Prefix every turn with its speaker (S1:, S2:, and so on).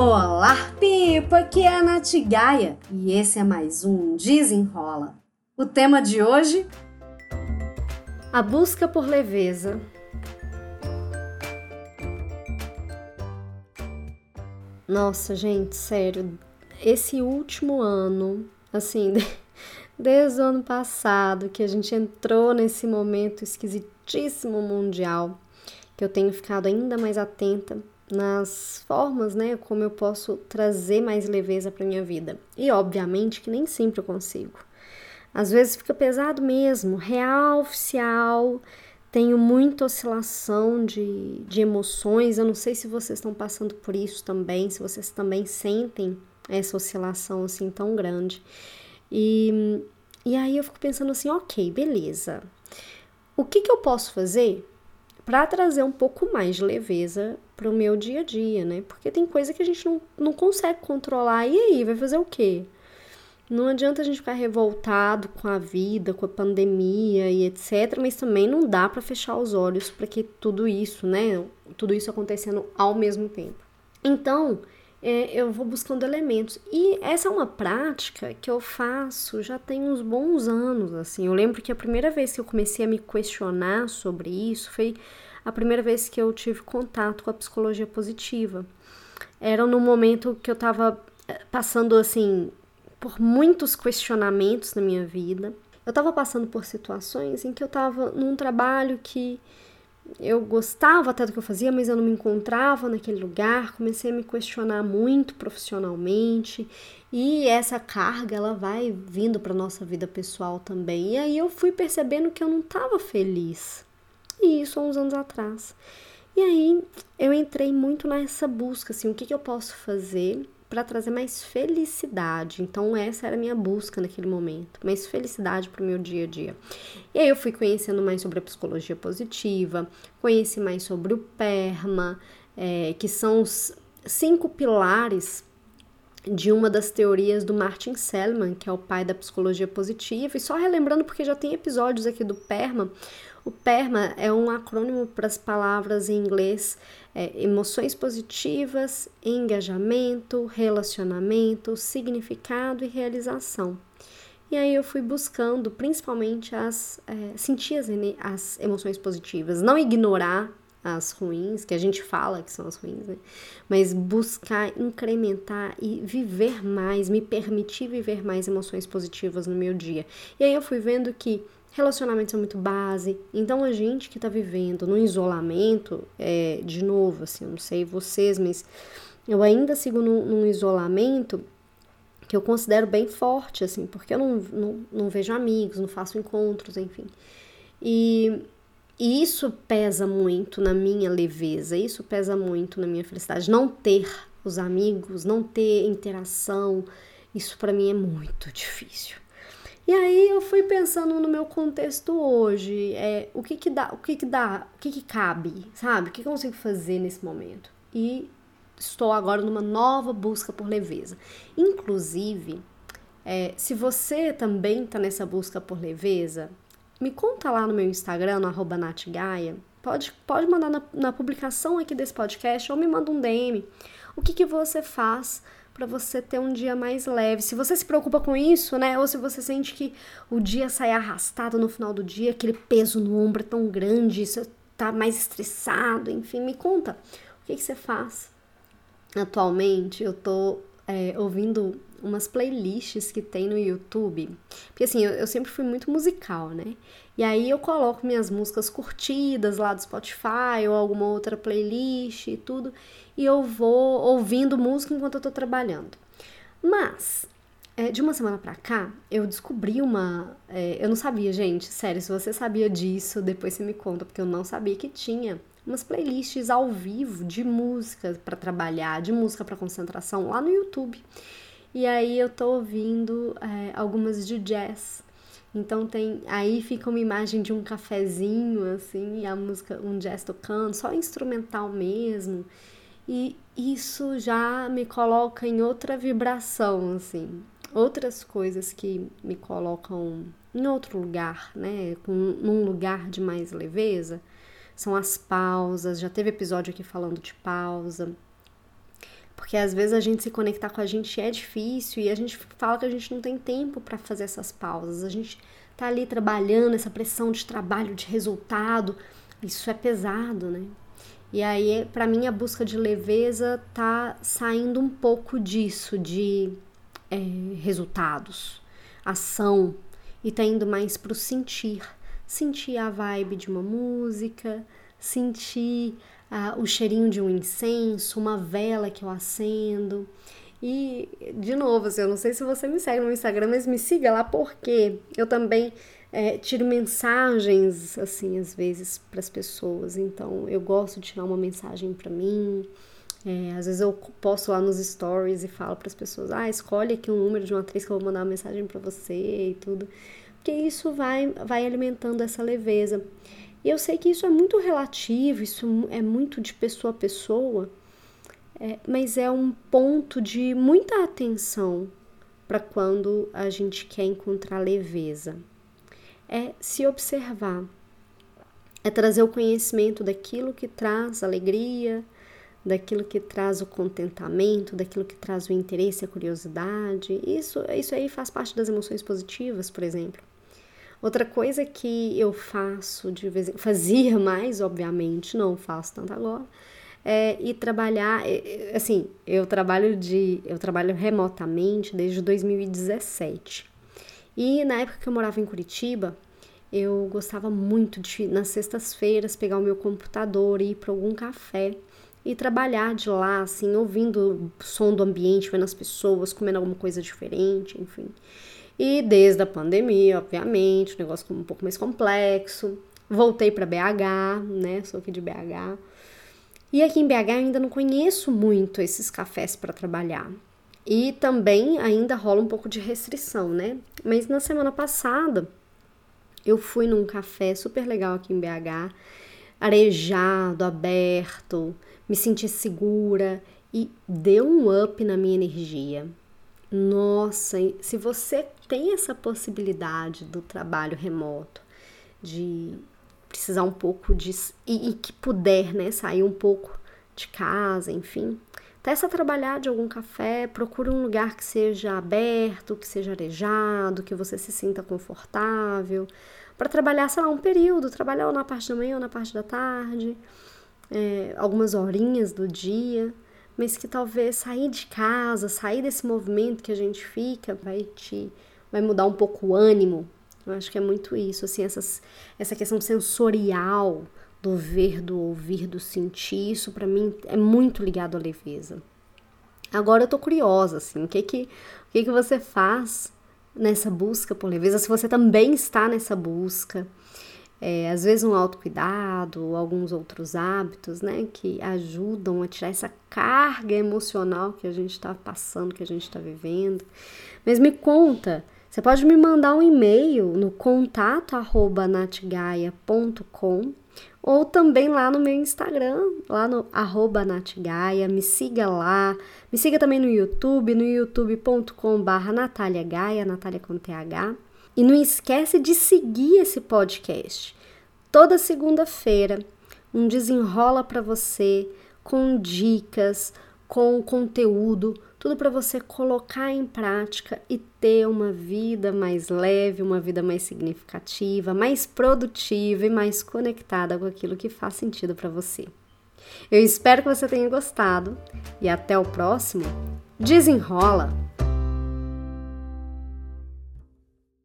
S1: Olá, Pipa! Aqui é a Nath Gaia e esse é mais um Desenrola. O tema de hoje? A busca por leveza. Nossa, gente, sério, esse último ano, assim, desde o ano passado que a gente entrou nesse momento esquisitíssimo mundial, que eu tenho ficado ainda mais atenta nas formas, né, como eu posso trazer mais leveza para minha vida. E obviamente que nem sempre eu consigo. Às vezes fica pesado mesmo, real, oficial, tenho muita oscilação de, de emoções. Eu não sei se vocês estão passando por isso também, se vocês também sentem essa oscilação assim tão grande. E, e aí eu fico pensando assim, ok, beleza. O que, que eu posso fazer para trazer um pouco mais de leveza para o meu dia a dia, né? Porque tem coisa que a gente não, não consegue controlar. E aí, vai fazer o quê? Não adianta a gente ficar revoltado com a vida, com a pandemia e etc, mas também não dá para fechar os olhos para que tudo isso, né, tudo isso acontecendo ao mesmo tempo. Então, é, eu vou buscando elementos. E essa é uma prática que eu faço já tem uns bons anos, assim. Eu lembro que a primeira vez que eu comecei a me questionar sobre isso foi a primeira vez que eu tive contato com a psicologia positiva. Era no momento que eu estava eh, passando assim por muitos questionamentos na minha vida. Eu estava passando por situações em que eu estava num trabalho que eu gostava até do que eu fazia, mas eu não me encontrava naquele lugar. Comecei a me questionar muito profissionalmente e essa carga ela vai vindo para nossa vida pessoal também. E aí eu fui percebendo que eu não estava feliz. E isso há uns anos atrás. E aí eu entrei muito nessa busca, assim, o que, que eu posso fazer para trazer mais felicidade. Então, essa era a minha busca naquele momento, mais felicidade para o meu dia a dia. E aí, eu fui conhecendo mais sobre a psicologia positiva, conheci mais sobre o PERMA, é, que são os cinco pilares de uma das teorias do Martin Seligman, que é o pai da psicologia positiva. E só relembrando, porque já tem episódios aqui do PERMA, o PERMA é um acrônimo para as palavras em inglês é, emoções positivas, engajamento, relacionamento, significado e realização. E aí eu fui buscando principalmente as é, sentir as, as emoções positivas, não ignorar as ruins, que a gente fala que são as ruins, né? Mas buscar incrementar e viver mais, me permitir viver mais emoções positivas no meu dia. E aí eu fui vendo que Relacionamentos são muito base. Então, a gente que tá vivendo no isolamento, é, de novo, assim, eu não sei vocês, mas eu ainda sigo num, num isolamento que eu considero bem forte, assim, porque eu não, não, não vejo amigos, não faço encontros, enfim. E, e isso pesa muito na minha leveza, isso pesa muito na minha felicidade. Não ter os amigos, não ter interação, isso para mim é muito difícil. E aí eu fui pensando no meu contexto hoje, é, o que que dá, o que que dá, o que que cabe, sabe? O que, eu consigo fazer nesse momento? E estou agora numa nova busca por leveza. Inclusive, é, se você também está nessa busca por leveza, me conta lá no meu Instagram, no natgaia, pode, pode mandar na, na publicação aqui desse podcast ou me manda um DM. O que, que você faz para você ter um dia mais leve. Se você se preocupa com isso, né? Ou se você sente que o dia sai arrastado no final do dia, aquele peso no ombro é tão grande, você tá mais estressado, enfim, me conta. O que, que você faz? Atualmente eu tô é, ouvindo umas playlists que tem no YouTube. Porque assim, eu, eu, sempre fui muito musical, né? E aí eu coloco minhas músicas curtidas lá do Spotify ou alguma outra playlist e tudo e eu vou ouvindo música enquanto eu tô trabalhando. Mas, é, de uma semana pra cá, eu descobri uma. É, eu não sabia, gente, sério, se você sabia disso, depois você me conta, porque eu não sabia que tinha umas playlists ao vivo de música para trabalhar, de música para concentração lá no YouTube. E aí eu tô ouvindo é, algumas de jazz. Então tem aí fica uma imagem de um cafezinho assim, e a música, um jazz tocando, só instrumental mesmo. E isso já me coloca em outra vibração, assim. Outras coisas que me colocam em outro lugar, né? Num lugar de mais leveza, são as pausas. Já teve episódio aqui falando de pausa. Porque às vezes a gente se conectar com a gente é difícil e a gente fala que a gente não tem tempo para fazer essas pausas. A gente tá ali trabalhando, essa pressão de trabalho, de resultado, isso é pesado, né? E aí, para mim, a busca de leveza tá saindo um pouco disso, de é, resultados, ação, e tá indo mais pro sentir. Sentir a vibe de uma música, sentir ah, o cheirinho de um incenso, uma vela que eu acendo. E, de novo, assim, eu não sei se você me segue no Instagram, mas me siga lá porque eu também é, tiro mensagens, assim, às vezes para as pessoas. Então, eu gosto de tirar uma mensagem para mim. É, às vezes eu posto lá nos stories e falo para as pessoas: ah, escolhe aqui um número de uma atriz que eu vou mandar uma mensagem para você e tudo. Porque isso vai, vai alimentando essa leveza. E eu sei que isso é muito relativo, isso é muito de pessoa a pessoa, é, mas é um ponto de muita atenção para quando a gente quer encontrar leveza é se observar, é trazer o conhecimento daquilo que traz alegria, daquilo que traz o contentamento, daquilo que traz o interesse, a curiosidade. Isso, isso aí faz parte das emoções positivas, por exemplo. Outra coisa que eu faço de vez em fazia mais, obviamente, não faço tanto agora, é ir trabalhar, é, é, assim, eu trabalho de, eu trabalho remotamente desde 2017. E na época que eu morava em Curitiba, eu gostava muito de, nas sextas-feiras, pegar o meu computador e ir para algum café e trabalhar de lá, assim, ouvindo o som do ambiente, vendo as pessoas, comendo alguma coisa diferente, enfim. E desde a pandemia, obviamente, o negócio ficou um pouco mais complexo. Voltei para BH, né? Sou aqui de BH. E aqui em BH eu ainda não conheço muito esses cafés para trabalhar. E também ainda rola um pouco de restrição, né? Mas na semana passada eu fui num café super legal aqui em BH, arejado, aberto, me senti segura e deu um up na minha energia. Nossa, se você tem essa possibilidade do trabalho remoto, de precisar um pouco de. e, e que puder, né, sair um pouco de casa, enfim, Testa trabalhar de algum café, procura um lugar que seja aberto, que seja arejado, que você se sinta confortável, para trabalhar, sei lá, um período, trabalhar ou na parte da manhã ou na parte da tarde, é, algumas horinhas do dia, mas que talvez sair de casa, sair desse movimento que a gente fica, vai te vai mudar um pouco o ânimo. Eu acho que é muito isso, assim, essas, essa questão sensorial do ver, do ouvir, do sentir, isso para mim é muito ligado à leveza. Agora eu tô curiosa, assim, o que que, o que que você faz nessa busca por leveza? Se você também está nessa busca, é, às vezes um autocuidado, alguns outros hábitos, né, que ajudam a tirar essa carga emocional que a gente está passando, que a gente está vivendo. Mas me conta, você pode me mandar um e-mail no contato arroba natgaia.com ou também lá no meu Instagram, lá no arroba natgaia, me siga lá, me siga também no YouTube, no youtube.com barra Natália Gaia, Natália com TH, e não esquece de seguir esse podcast. Toda segunda-feira, um desenrola para você com dicas, com conteúdo, tudo para você colocar em prática e ter uma vida mais leve, uma vida mais significativa, mais produtiva e mais conectada com aquilo que faz sentido para você. Eu espero que você tenha gostado e até o próximo. Desenrola!